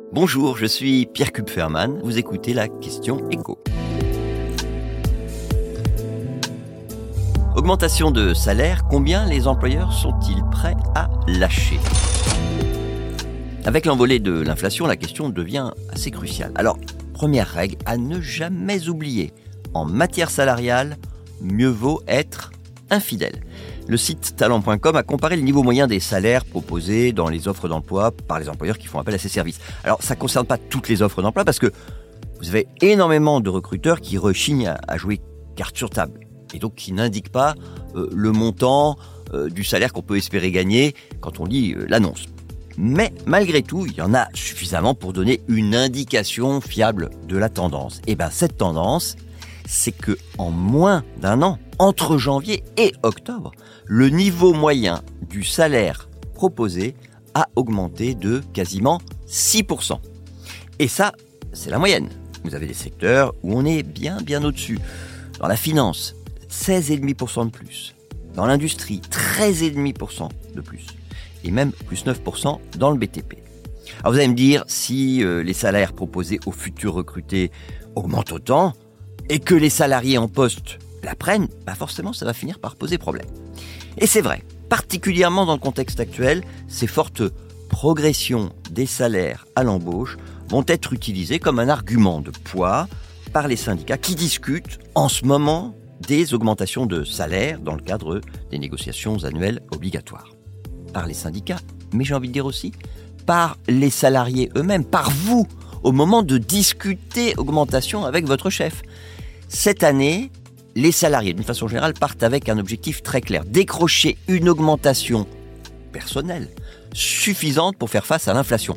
Bonjour, je suis Pierre Kupferman. Vous écoutez la question écho. Augmentation de salaire, combien les employeurs sont-ils prêts à lâcher? Avec l'envolée de l'inflation, la question devient assez cruciale. Alors, première règle à ne jamais oublier, en matière salariale, mieux vaut être infidèle. Le site talent.com a comparé le niveau moyen des salaires proposés dans les offres d'emploi par les employeurs qui font appel à ces services. Alors ça ne concerne pas toutes les offres d'emploi parce que vous avez énormément de recruteurs qui rechignent à jouer carte sur table et donc qui n'indiquent pas euh, le montant euh, du salaire qu'on peut espérer gagner quand on lit euh, l'annonce. Mais malgré tout, il y en a suffisamment pour donner une indication fiable de la tendance. Et bien cette tendance, c'est que en moins d'un an, entre janvier et octobre, le niveau moyen du salaire proposé a augmenté de quasiment 6%. Et ça, c'est la moyenne. Vous avez des secteurs où on est bien bien au-dessus. Dans la finance, 16,5% de plus. Dans l'industrie, 13,5% de plus. Et même plus 9% dans le BTP. Alors vous allez me dire, si euh, les salaires proposés aux futurs recrutés augmentent autant, et que les salariés en poste la prennent, bah forcément ça va finir par poser problème. Et c'est vrai, particulièrement dans le contexte actuel, ces fortes progressions des salaires à l'embauche vont être utilisées comme un argument de poids par les syndicats qui discutent en ce moment des augmentations de salaire dans le cadre des négociations annuelles obligatoires. Par les syndicats, mais j'ai envie de dire aussi par les salariés eux-mêmes, par vous, au moment de discuter augmentation avec votre chef. Cette année, les salariés, d'une façon générale, partent avec un objectif très clair, décrocher une augmentation personnelle suffisante pour faire face à l'inflation.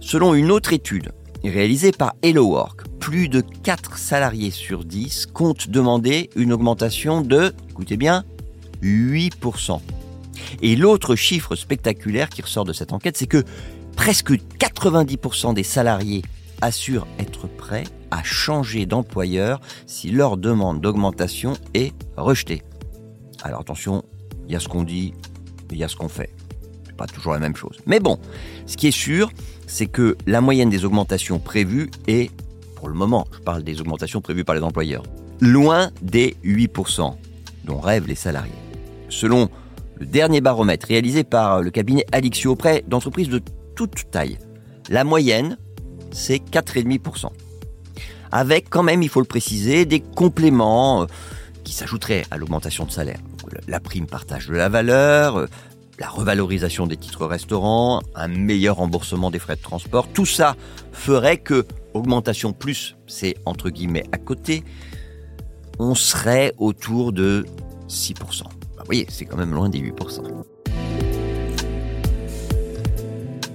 Selon une autre étude réalisée par Hello Work, plus de 4 salariés sur 10 comptent demander une augmentation de, écoutez bien, 8%. Et l'autre chiffre spectaculaire qui ressort de cette enquête, c'est que presque 90% des salariés assurent être prêts à changer d'employeur si leur demande d'augmentation est rejetée. Alors attention, il y a ce qu'on dit, il y a ce qu'on fait. C'est pas toujours la même chose. Mais bon, ce qui est sûr, c'est que la moyenne des augmentations prévues est, pour le moment, je parle des augmentations prévues par les employeurs, loin des 8% dont rêvent les salariés. Selon le dernier baromètre réalisé par le cabinet Alixio auprès d'entreprises de toute taille, la moyenne c'est 4,5%. Avec quand même, il faut le préciser, des compléments euh, qui s'ajouteraient à l'augmentation de salaire. La prime partage de la valeur, euh, la revalorisation des titres restaurants, un meilleur remboursement des frais de transport, tout ça ferait que augmentation plus, c'est entre guillemets à côté, on serait autour de 6%. Bah, vous voyez, c'est quand même loin des 8%.